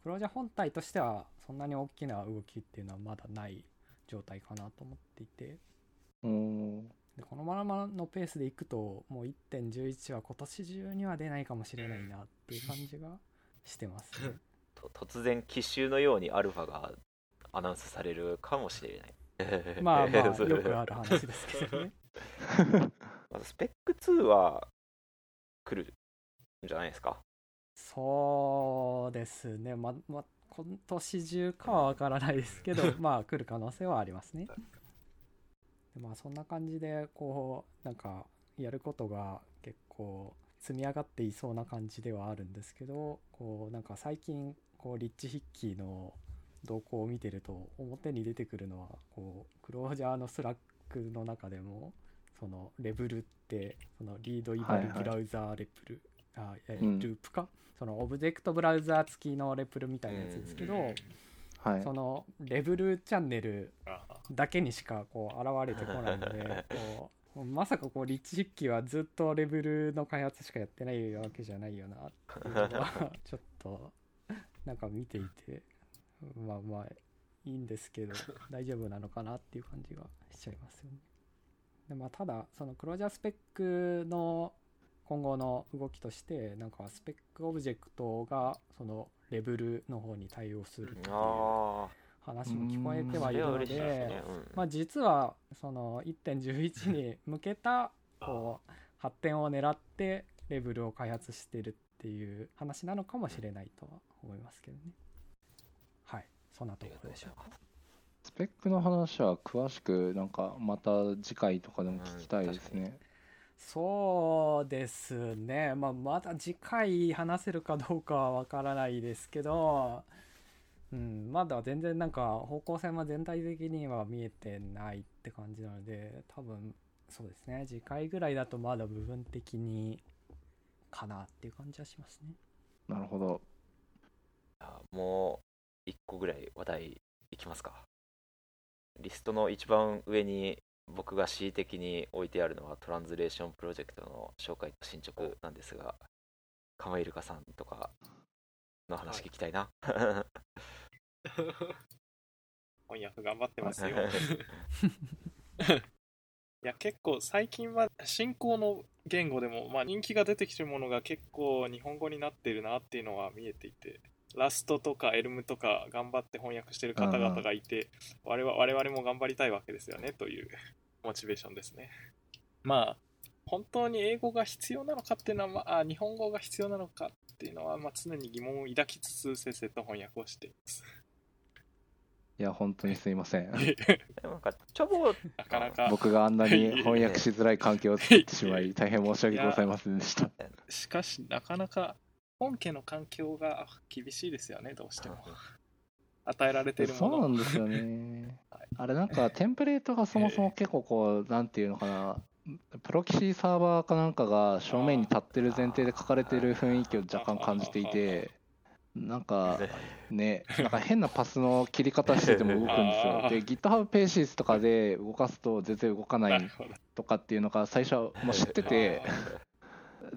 Speaker 3: クロージャー本体としてはそんなに大きな動きっていうのはまだない状態かなと思っていて。でこのままのペースでいくともう1.11は今年中には出ないかもしれないなっていう感じがしてます。ね。
Speaker 1: と突然奇襲のようにアルファがアナウンスされるかもしれない。
Speaker 3: まあまあ よくある話ですけどね。
Speaker 1: まずスペック2は来るんじゃないですか？
Speaker 3: そうですね。まま今年中かはわからないですけど まあ来る可能性はありますね。でまあそんな感じでこうなんかやることが結構積み上がっていそうな感じではあるんですけどこうなんか最近こうリッチ筆記の動向を見てると表に出てくるのはこうクロージャーのスラックの中でもそのレブルってそのリードイバルブラウザーレプル、あいや
Speaker 2: うん。
Speaker 3: ループか、そのオブジェクトブラウザー付きのレプルみたいなやつですけど、
Speaker 2: はい。
Speaker 3: そのレブルチャンネル
Speaker 4: あ。
Speaker 3: だけにしかこう現れてこないので こうまさかこうリッチ筆記はずっとレベルの開発しかやってないわけじゃないよなっていうのは ちょっとなんか見ていてまあまあいいんですけど大丈夫なのかなっていう感じがしちゃいますよね。でまあ、ただその Clojure spec の今後の動きとしてなんか spec object がそのレベルの方に対応するっていう
Speaker 1: あ
Speaker 3: 話も聞こえてはいるの
Speaker 1: です
Speaker 3: で
Speaker 1: ね、うん。
Speaker 3: まあ、実はその1.11に向けたこう発展を狙ってレベルを開発してるっていう話なのかもしれないとは思いますけどね。はい。そんなところでしょうか。
Speaker 2: スペックの話は詳しくなんかまた次回とかでも聞きたいですね。
Speaker 3: そうですね、まあ、まだ次回話せるかどうかはわからないですけど、うん、まだ全然なんか方向性は全体的には見えてないって感じなので多分そうですね。次回ぐらいだとまだ部分的にかなっていう感じはしますね。
Speaker 2: なるほど。
Speaker 1: あもう一個ぐらい話題いきますか。リストの一番上に僕が恣意的に置いてあるのはトランズレーションプロジェクトの紹介と進捗なんですがカマイルカさんとかの話聞きたいな、
Speaker 4: 翻訳頑張ってますよ。いや結構最近は進行の言語でも、まあ、人気が出てきてるものが結構日本語になってるなっていうのは見えていてラストとかエルムとか頑張って翻訳してる方々がいて我々我々も頑張りたいわけですよねというモチベーションですねまあ本当に英語が必要なのかっていうのは、まあ、あ日本語が必要なのかっていうのは、まあ、常に疑問を抱きつつせっせと翻訳をしています
Speaker 2: いや、本当にすいません。
Speaker 1: なんかチョボ
Speaker 4: なかなか
Speaker 2: 僕があんなに翻訳しづらい環境を作ってしまい、大変申し訳ございませんでした。
Speaker 4: しかしなかなか本家の環境が厳しいですよねどうしても与えられているも
Speaker 2: そう
Speaker 4: の
Speaker 2: なんですよね
Speaker 4: はい。
Speaker 2: あれなんかテンプレートがそもそも結構こう、なんていうのかな、プロキシサーバーかなんかが正面に立ってる前提で書かれてる雰囲気を若干感じていて、なんかね、なんか変なパスの切り方してても動くんですよ。で、GitHub ペーシスとかで動かすと全然動かな
Speaker 4: ない
Speaker 2: とかっていうのが最初はもう知ってて、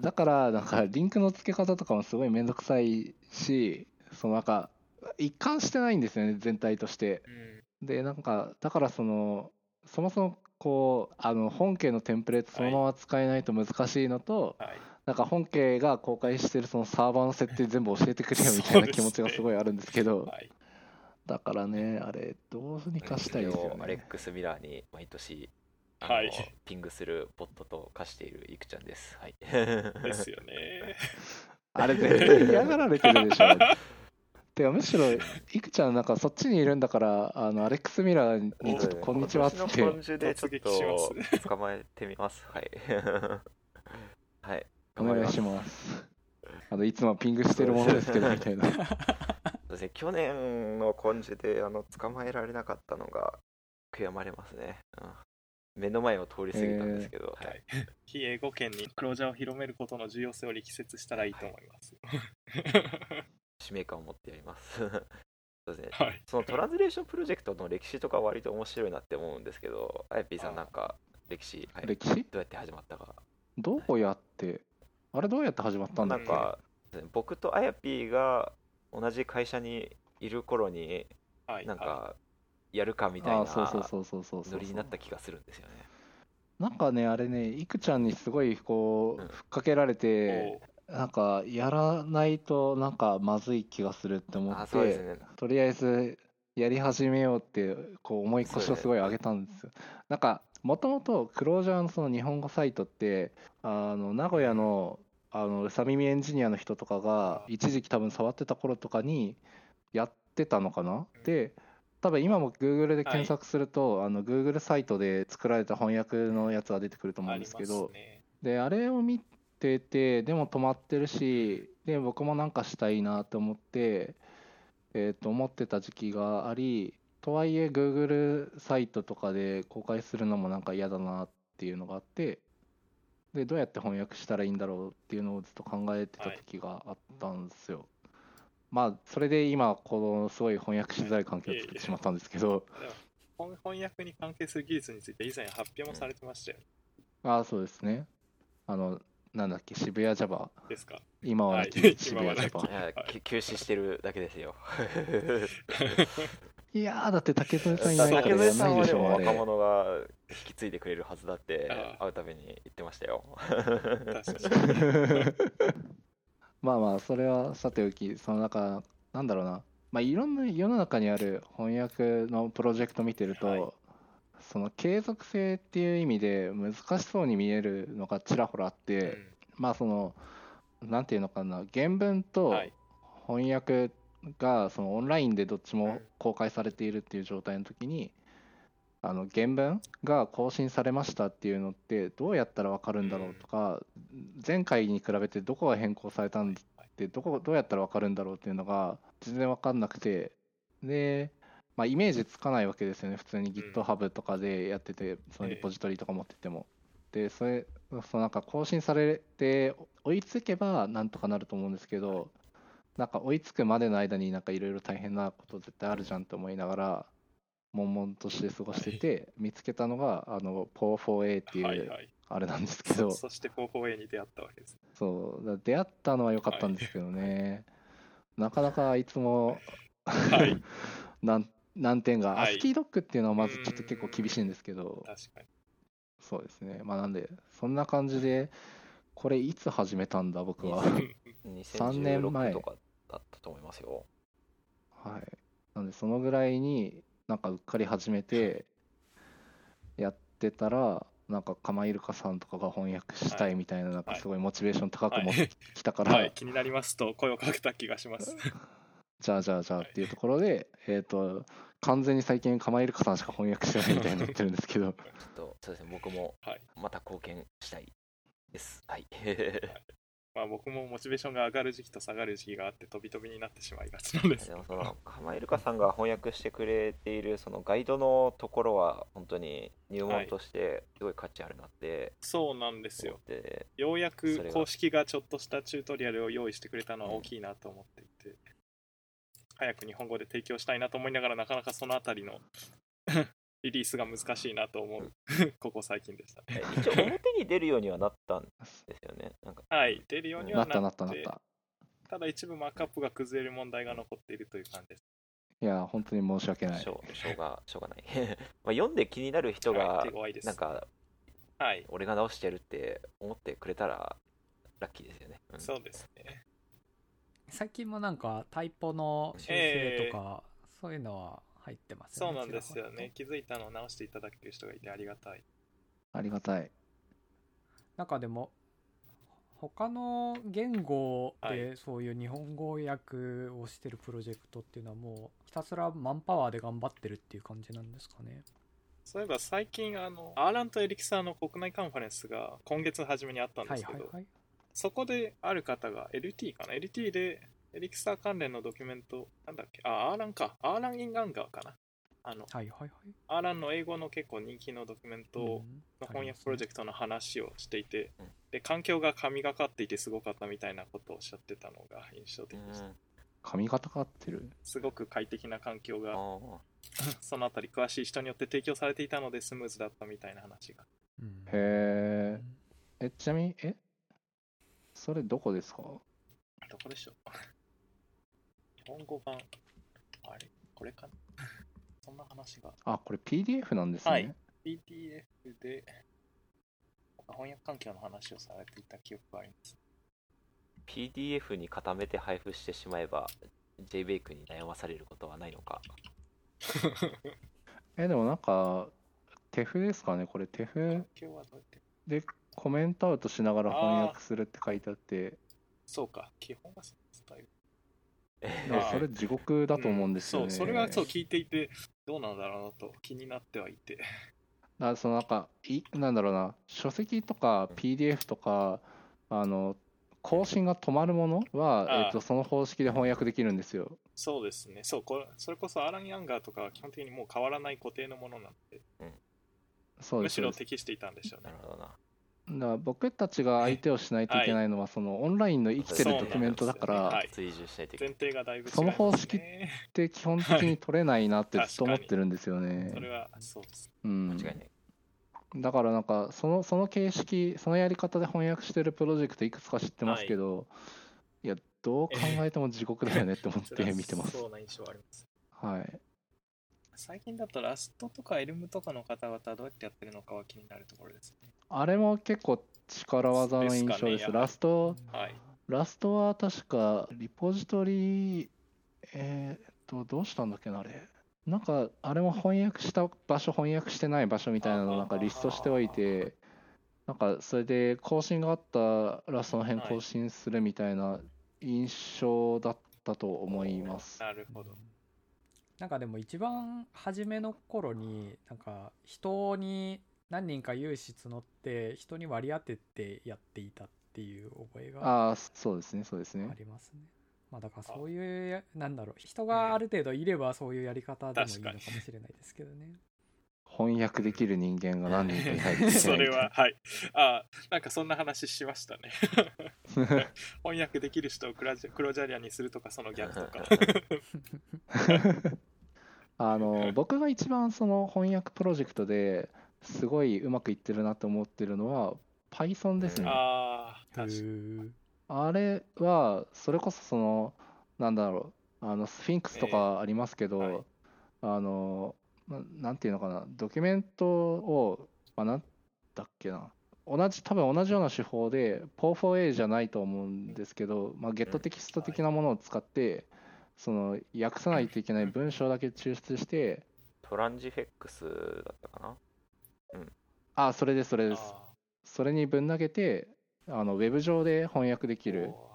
Speaker 2: だから、なんか、リンクの付け方とかもすごいめんどくさいし、そのなんか、一貫してないんですよね、全体として。
Speaker 4: うん
Speaker 2: で、なんか、だからその、そもそもこう、あの、本家のテンプレートそのまま使えないと難しいのと、
Speaker 4: はい
Speaker 2: なんか本家が公開してるそのサーバーの設定全部教えてくれよみたいな気持ちがすごいあるんですけど、
Speaker 4: はい
Speaker 2: だからね、あれ、どうにかしたいですよ
Speaker 1: それをアレッ
Speaker 2: ね。
Speaker 1: クスミラーに毎年あの
Speaker 4: はい
Speaker 1: ピングするボットと化しているいくちゃんです。はい。
Speaker 4: ですよね。
Speaker 2: あれ、絶対嫌がられてるでしょ。てかむしろ、いくちゃん、なんかそっちにいるんだから、あのアレックス・ミラーにちょっとこんにちはって、
Speaker 1: 今年の今週でちょっと捕まえてみます。はい。はい。
Speaker 2: お願いします。あのいつもピングしてるものですけど、みたいな。
Speaker 1: そうですね、去年の今週であの捕まえられなかったのが悔やまれますね。うん目の前を通り過ぎたんですけど、は
Speaker 4: はいい、非英語圏にクロージャーを広めることの重要性を力説したらいいと思います。
Speaker 1: 使命感を持ってやります。そうですね、
Speaker 4: はい。
Speaker 1: そのトランスレーションプロジェクトの歴史とか割と面白いなって思うんですけど、あやぴーさんなんか歴史、はい、ど
Speaker 2: 歴史？
Speaker 1: うやって始まったか。
Speaker 2: どうやって、あれどうやって始まったんだっけ？
Speaker 1: なんか、僕とあやぴーが同じ会社にいる頃に、
Speaker 4: はい。
Speaker 1: なんか、やるかみたい
Speaker 2: あ
Speaker 1: な
Speaker 2: あそうそうそうそうそうそう
Speaker 1: ノリになった気がするんですよね。
Speaker 2: なんかね、あれね、いくちゃんにすごいこ
Speaker 1: うん。
Speaker 2: う、ふっかけられて、
Speaker 4: お
Speaker 2: なんか、やらないとなんかまずい気がするって思っ
Speaker 1: あそうです
Speaker 2: て、
Speaker 1: ね。
Speaker 2: とりあえずやり始めようって、こう思い越しをすごい上げたんですよ。なんか、もともとクロージャーのその日本語サイトって、あの、名古屋の、あの、うさ耳エンジニアの人とかが、一時期多分触ってた頃とかにやってたのかな？で、多分今も Google で検索すると、あの Google サイトで作られた翻訳のやつが出てくると思うんですけど、
Speaker 4: ね。
Speaker 2: で、あれを見てて、でも止まってるし、で、僕もなんかしたいなと思って、えっと、思ってた時期があり、とはいえ Google サイトとかで公開するのもなんか嫌だなっていうのがあって、で、どうやって翻訳したらいいんだろうっていうのをずっと考えてた時があったんですよ。まあ、それで今、このすごい翻訳しづらい環境を作ってしまったんですけど、
Speaker 4: 翻翻訳に関係する技術について以前発表もされてましたよ。
Speaker 2: ああ、そうですね。あの、なんだっけ、渋谷 Java。
Speaker 4: ですか？
Speaker 2: 今は
Speaker 4: はい
Speaker 2: 渋谷
Speaker 4: 今はなき
Speaker 2: Java
Speaker 1: い。や、
Speaker 4: はい
Speaker 1: き休止してるだけですよ。
Speaker 2: いやー、だって竹添さんいないから
Speaker 1: は若者が引き継いでくれるはずだって会うたびに言ってましたよ。
Speaker 4: 確かに。
Speaker 2: まあまあ、それはさておき、その中、なんだろうな、まあ、いろんな世の中にある翻訳のプロジェクト見てると、
Speaker 4: はい
Speaker 2: その継続性っていう意味で難しそうに見えるのがちらほらあって、まあその、なんていうのかな、原文
Speaker 4: う
Speaker 2: と。翻訳がそのオンラインでどっちも
Speaker 4: うん
Speaker 2: 公開されているっていう状態の時に、あの原文が更新されましたっていうのってどうやったら分かるんだろうとか、前回に比べてどこが変更されたんってどこどうやったら分かるんだろうっていうのが全然分かんなくてで、まあ、イメージつかないわけですよね。普通に GitHub とかでやっててそのリポジトリとか持ってても。でそれそのなんか更新されて追いつけばなんとかなると思うんですけど、なんか追いつくまでの間になんかいろいろ大変なこと絶対あるじゃんって思いながら悶々として過ごしてて、見つけたのがあの PO4A っていう。あれなんですけど、
Speaker 4: そ そして方法 A に出会ったわけです。
Speaker 2: そう。だ出会ったのは良かったんですけどね、なかなかあいつも、
Speaker 4: はい。
Speaker 2: な ん難点が、
Speaker 4: はい
Speaker 2: アスキードックっていうのはまずちょっと結構厳しいんですけど、
Speaker 4: 確かに。
Speaker 2: そうですね、まあなんで、そんな感じで、これいつ始めたんだ、僕は。
Speaker 1: 2016
Speaker 2: 年前
Speaker 1: とかだったと思いますよ。
Speaker 2: はい。なんで、そのぐらいになんかうっかり始めて、やってたら、なんか、かまいるかさんとかが翻訳したいみたいな、なんかすごいモチベーション高く持ってきたから、
Speaker 4: はい、気になりますと声をかけた気がします。
Speaker 2: じゃあじゃあじゃあっていうところで、えっ、と、完全に最近、かまいるかさんしか翻訳してないみたいになってるんですけど、
Speaker 1: ちょっとそうですね、僕も
Speaker 4: はい。
Speaker 1: また貢献したいです。はい。
Speaker 4: まあ僕もモチベーションが上がる時期と下がる時期があって飛び飛びになってしまいがちなんです
Speaker 1: で。もその、かまえるかさんが翻訳してくれているそのガイドのところは本当に入門としてすごい価値あるなって
Speaker 4: そうなんですよ。
Speaker 1: て、
Speaker 4: ようやく公式がちょっとしたチュートリアルを用意してくれたのは大きいなと思っていて、早く日本語で提供したいなと思いながらなかなかそのあたりの リリースが難しいなと思う ここ最近でしたね。
Speaker 1: 一応表に出るようにはなったんですよね。
Speaker 4: はい、出るようには
Speaker 2: なったな
Speaker 4: なっ
Speaker 2: たなった。
Speaker 4: ただ一部マークアップが崩れる問題が残っているという感じです。
Speaker 2: いや、本当に申し訳ない
Speaker 1: し。ょうしょうがしょうがない。まあ読んで気になる人が
Speaker 4: はい。
Speaker 1: なんか
Speaker 4: はい、
Speaker 1: 俺が直してるって思ってくれたらラッキーですよね。うん
Speaker 4: そうですね。
Speaker 3: 最近もなんかタイポの修正とか、そういうのは入ってますよね
Speaker 4: そうなんですよ。ね気づいたのを直していただける人がいてありがたい。
Speaker 2: ありがたい。
Speaker 3: なんかでも他の言語
Speaker 4: は
Speaker 3: でそういう日本語訳をしてるプロジェクトっていうのはもうひたすらマンパワーで頑張ってるっていう感じなんですかね
Speaker 4: そういえば最近あの、アーランとエリキサーの国内カンファレンスが今月初めにあったんですけど、
Speaker 3: はいはいはい
Speaker 4: そこである方が LT かな ?LT でエリキサー関連のドキュメント、なんだっけ？あ、アーランか。アーラン・イン・ガンガーかな？あの、
Speaker 3: はいはいはい
Speaker 4: アーランの英語の結構人気のドキュメント
Speaker 3: うん
Speaker 4: の翻訳プロジェクトの話をしていて、
Speaker 1: うん
Speaker 4: で、環境が神がかっていてすごかったみたいなことをおっしゃってたのが印象的でした。
Speaker 1: うん
Speaker 2: 髪型かってる？
Speaker 4: すごく快適な環境が、そのあたり詳しい人によって提供されていたのでスムーズだったみたいな話が。
Speaker 3: うん
Speaker 2: へえ。え、ちなみに、え？それどこですか？
Speaker 4: どこでしょう？日本語版、あれ？これかな？そんな話が。
Speaker 2: あ、これ PDF なんですね。
Speaker 4: はい PDF で翻訳環境の話をされていた記憶があります。
Speaker 1: PDF に固めて配布してしまえば JBake に悩まされることはないのか？
Speaker 2: え、でもなんか、手譜ですかね？これ手譜
Speaker 4: 環境はどうやって？
Speaker 2: でコメントアウトしながら翻訳するって書いてあって、
Speaker 4: そうか、基本はそうスタイル。
Speaker 2: でもそれ地獄だと思うんですよね。
Speaker 4: そう、それがそう聞いていて、どうなんだろうなと気になってはいて。
Speaker 2: だからそのなんかいなんだろうな書籍とか PDF とかあの更新が止まるものは、えっとその方式で翻訳できるんですよ。
Speaker 4: そうですね、そうこれそれこそアーラン・ヤンガーとかは基本的にもう変わらない固定のものなんで、むしろ
Speaker 2: そうですそうです
Speaker 4: 適していたんでしょうね
Speaker 1: なる。ほどな。
Speaker 2: だから僕たちが相手をしないといけないのは、そのオンラインの生きてるドキュメントだから、
Speaker 1: 追従しないといけ
Speaker 4: 前
Speaker 1: ない。
Speaker 4: 提がだいぶ
Speaker 2: そ
Speaker 4: ね。
Speaker 2: の方式で基本的に取れないなってずっと思ってるんですよね
Speaker 4: そ。れはそうです。
Speaker 2: うん
Speaker 1: 間違いない。
Speaker 2: だからなんかそのその形式そのやり方で翻訳してるプロジェクトいくつか知ってますけど、い、やどう考えても地獄だよねって思って見てます。
Speaker 4: そうな印象はあります。
Speaker 2: はい。
Speaker 4: 最近だとラストとかエルムとかの方々はどうやってやってるのかは気になるところですね。
Speaker 2: あれも結構力技の印象です。
Speaker 4: ですかね
Speaker 2: ラスト、
Speaker 4: はい。
Speaker 2: ラストは確かリポジトリ、えーっと、どうしたんだっけな、あれ。なんか、あれも翻訳した場所、翻訳してない場所みたいなのをなんかリストしておいて、なんかそれで更新があったらその辺更新するみたいな印象だったと思います。
Speaker 4: なるほど。
Speaker 3: なんかでも一番初めの頃になんか人に何人か有志募って人に割り当ててやっていたっていう覚えが
Speaker 2: ああ、そうですね、そうです
Speaker 3: あ
Speaker 2: ね。
Speaker 3: りますね。まあだからそういうやなんだろう人がある程度いればそういうやり方でもいいのかもしれないですけどね。
Speaker 2: 翻訳できる人間が何人かいない
Speaker 4: それは、はい。あなんかそんな話しましたね。翻訳できる人をクラジクロジャリアにするとか、その逆とか。
Speaker 2: あの僕が一番その翻訳プロジェクトですごいうまくいってるなと思ってるのは Python ですね。
Speaker 4: ああ、
Speaker 3: う
Speaker 4: 確かに。
Speaker 3: ー
Speaker 2: あれはそれこそそのなんだろうあのスフィンクスとかありますけど、
Speaker 4: ええはい
Speaker 2: あのななんていうのかなドキュメントを、まあ、なんだっけな同じ多分同じような手法で PO4A じゃないと思うんですけど、まあ、ゲットテキスト的なものを使って、その訳さないといけない文章だけ抽出して
Speaker 1: トランジフェックスだったかな？
Speaker 2: あそれですそれです。
Speaker 4: あ
Speaker 2: それにぶん投げてあのウェブ上で翻訳でき
Speaker 4: ー
Speaker 2: る
Speaker 4: お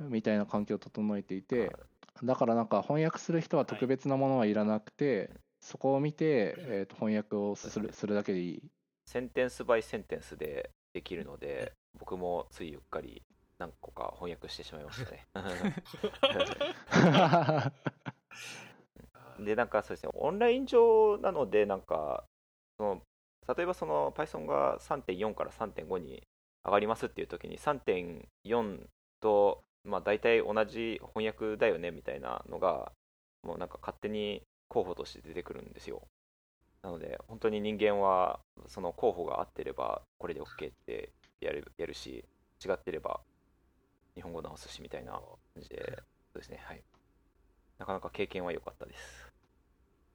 Speaker 2: みたいな環境を整えていて、だからなんか翻訳する人は特別なものはいらなくて、そこを見て、えーと翻訳をするするだけでいい。
Speaker 1: センテンスバイセンテンスでできるので、僕もついうっかり何個か翻訳してしまいましたね。で、なんかそうですね、オンライン上なので、なんか、その例えばその Python が3.4から3.5に上がりますっていう時に、3.4と、まあ、大体同じ翻訳だよねみたいなのが、もうなんか勝手に候補として出てくるんですよ。なので本当に人間はその候補が合ってればこれで OK ってやるやるし違ってれば日本語直すしみたいな感じでそうですねはいなかなか経験は良かったです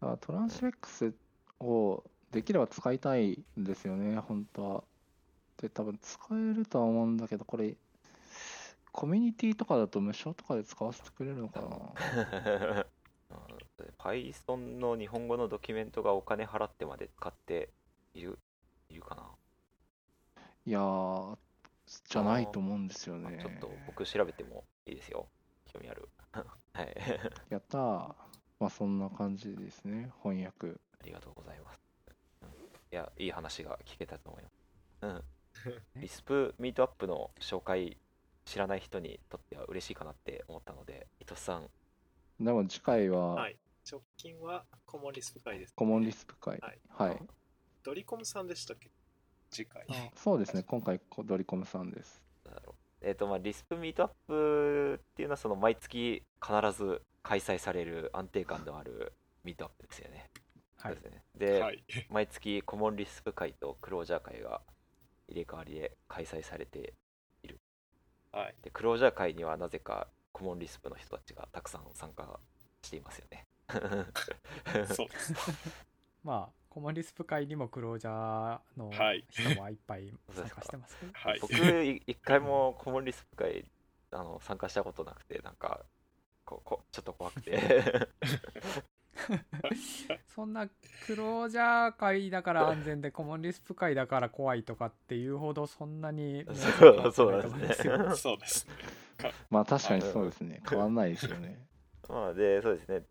Speaker 2: あトランスレックスをできれば使いたいんですよね、本当は。で、多分使えるとは思うんだけど、これ、コミュニティとかだと無償とかで使わせてくれるのかな？
Speaker 1: うん Python の日本語のドキュメントがお金払ってまで使っているいるかな？い
Speaker 2: やー、じゃないと思うんですよね。
Speaker 1: あちょっと僕調べてもいいですよ興味ある はい
Speaker 2: やったー。まあそんな感じですね、翻訳。
Speaker 1: ありがとうございます。うんいや、いい話が聞けたと思います。うん。リスプミートアップの紹介知らない人にとっては嬉しいかなって思ったので、伊藤さん、
Speaker 2: でも次回は
Speaker 4: はい。直近はコモンリスプ会です、
Speaker 2: コモンリスプ会。
Speaker 4: はい
Speaker 2: はい。
Speaker 4: ドリコムさんでしたっけ？次回。
Speaker 3: あ
Speaker 2: そうですね、今回ドリコムさんです。
Speaker 1: なんだろう。えっ、と、まあ、リスプミートアップっていうのは、その毎月必ず開催される安定感のあるミートアップですよね。
Speaker 3: はい
Speaker 1: そうですね。で、
Speaker 4: はい。
Speaker 1: 毎月コモンリスプ会とクロージャー会が入れ替わりで開催されて
Speaker 4: はい。
Speaker 1: でクロージャー会にはなぜかコモンリスプの人たちがたくさん参加していますよね
Speaker 4: そうです。
Speaker 3: まあコモンリスプ会にもクロージャーの
Speaker 4: はい
Speaker 3: 人もいっぱい参加してますけど、
Speaker 4: はい。
Speaker 1: 僕い一回もコモンリスプ会あの参加したことなくてなんかここちょっと怖くて
Speaker 3: そんなクロージャー会だから安全でコモンリスプ会だから怖いとかっていうほどそんなに
Speaker 1: そうそうですね。
Speaker 3: よ
Speaker 4: そうですね。
Speaker 2: まあ確かにそうですね、変わんないですよね。
Speaker 1: まあでそうですね。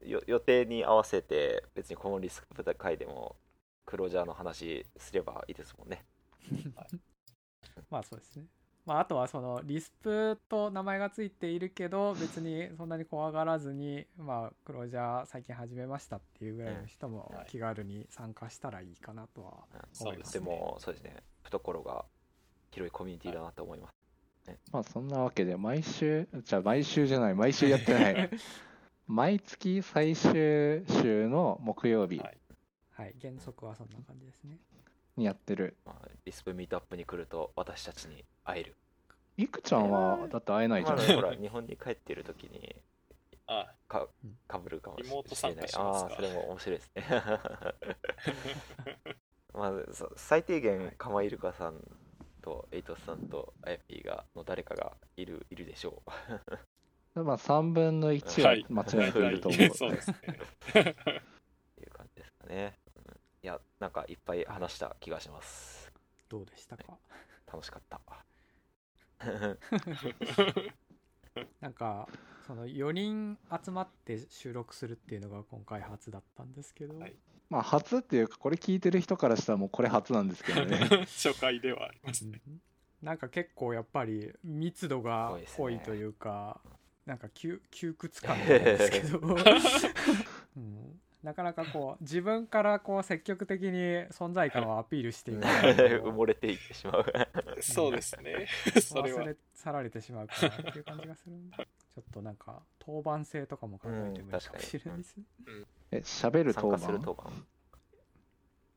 Speaker 1: よ予定に合わせて別にコモンリスプ会でもクロージャーの話すればいいですもんね。
Speaker 3: まあそうですねまああとはそのリスプと名前がついているけど 別にそんなに怖がらずにまあクロージャー最近始めましたっていうぐらいの人も気軽に参加したらいいかなとは
Speaker 4: そうですね。
Speaker 1: でもそうですね。懐が広いコミュニティだなと思います、
Speaker 2: まあそんなわけで、毎週、じゃあ毎週じゃない、毎週やってない。毎月最終週の木曜日
Speaker 4: はい
Speaker 3: はい原則はそんな感じですね。
Speaker 2: にやってる。
Speaker 1: まあ、リスプミートアップに来ると私たちに会える。
Speaker 2: いくちゃんは、だって会えないじゃん。
Speaker 1: まあほら 日本に帰っている時に
Speaker 4: あ、
Speaker 1: か
Speaker 3: うん。
Speaker 1: かぶるかもしれない
Speaker 4: 参加しますか。
Speaker 1: ああーそれも面白いですね。まあそ最低限カマイルカさんとエイトスさんとアヤピーがの誰かがいるいるでしょう。
Speaker 2: まあ3分の1
Speaker 4: はい。
Speaker 2: は間違いなくいると思う。
Speaker 4: そうですね。
Speaker 1: っていう感じですかね、なんかいっぱい話した気がします。
Speaker 3: どうでしたか？
Speaker 1: 楽しかった。
Speaker 3: なんかその4人集まって収録するっていうのが今回初だったんですけど、
Speaker 4: はい。
Speaker 2: まあ初っていうか、これ聞いてる人からしたらもうこれ初なんですけどね。
Speaker 4: 初回ではありますね。
Speaker 3: うん。なんか結構やっぱり密度が
Speaker 1: 濃い
Speaker 3: というか、なんか窮窮屈感なんですけど、うん、なかなかこう自分からこう積極的に存在感をアピールしていかないと
Speaker 1: 埋もれていってしまう。
Speaker 4: そうですね。それは。
Speaker 3: 忘。れ去られてしまうかなっていう感じがするんで。ちょっとなんか当番制とかも考えてもいいかもしれないですね。
Speaker 2: え、喋る当
Speaker 1: 参加する当
Speaker 2: 番。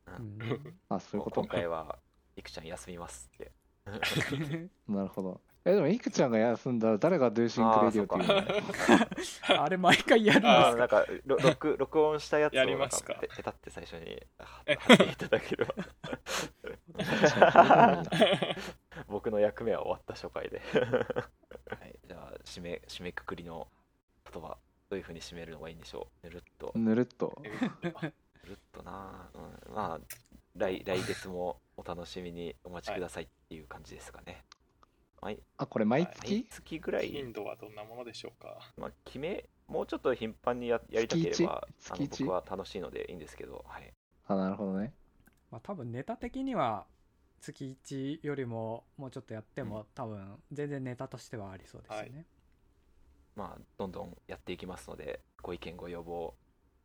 Speaker 1: 番
Speaker 3: うん。
Speaker 2: あ、そういうこと
Speaker 1: 今回はいくちゃん休みますって。
Speaker 2: なるほど。え、でもいくちゃんが休んだら誰が dosync radio っていうの？
Speaker 3: あ れ毎回やるんですか？
Speaker 1: なんかろ録録音したやつを
Speaker 4: やりますか？
Speaker 1: って最初には貼っていただければ 僕の役目は終わった初回で、はい、じゃあ締め締めくくりの言葉どういうふうに締めるのがいいんでしょう？ぬるっと。
Speaker 2: ぬるっと。
Speaker 1: ぬるっとな、うん、まあ来来月もお楽しみにお待ちくださいっていう感じですかね、はい、
Speaker 2: あ、これ毎
Speaker 1: 毎
Speaker 2: 月
Speaker 1: 月ぐらい。
Speaker 4: 頻度はどんなものでしょうか？
Speaker 1: まあ、決めもうちょっと頻繁にややりたければ
Speaker 2: 月
Speaker 1: あ
Speaker 2: 一月一？
Speaker 1: の僕は楽しいのでいいんですけど、はい、
Speaker 2: あ、なるほどね。
Speaker 3: まあ多分ネタ的には月1よりももうちょっとやっても多分全然ネタとしてはありそうですよね。
Speaker 1: まあ、どんどんやっていきますのでご意見ご要望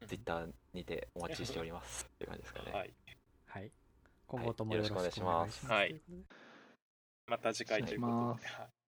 Speaker 1: ツイッターにてお待ちしております。っていう感じですかね、
Speaker 4: はい。
Speaker 3: はい。今後ともよろしくお願いします。
Speaker 4: はい。
Speaker 3: ということで
Speaker 4: また次回ということで。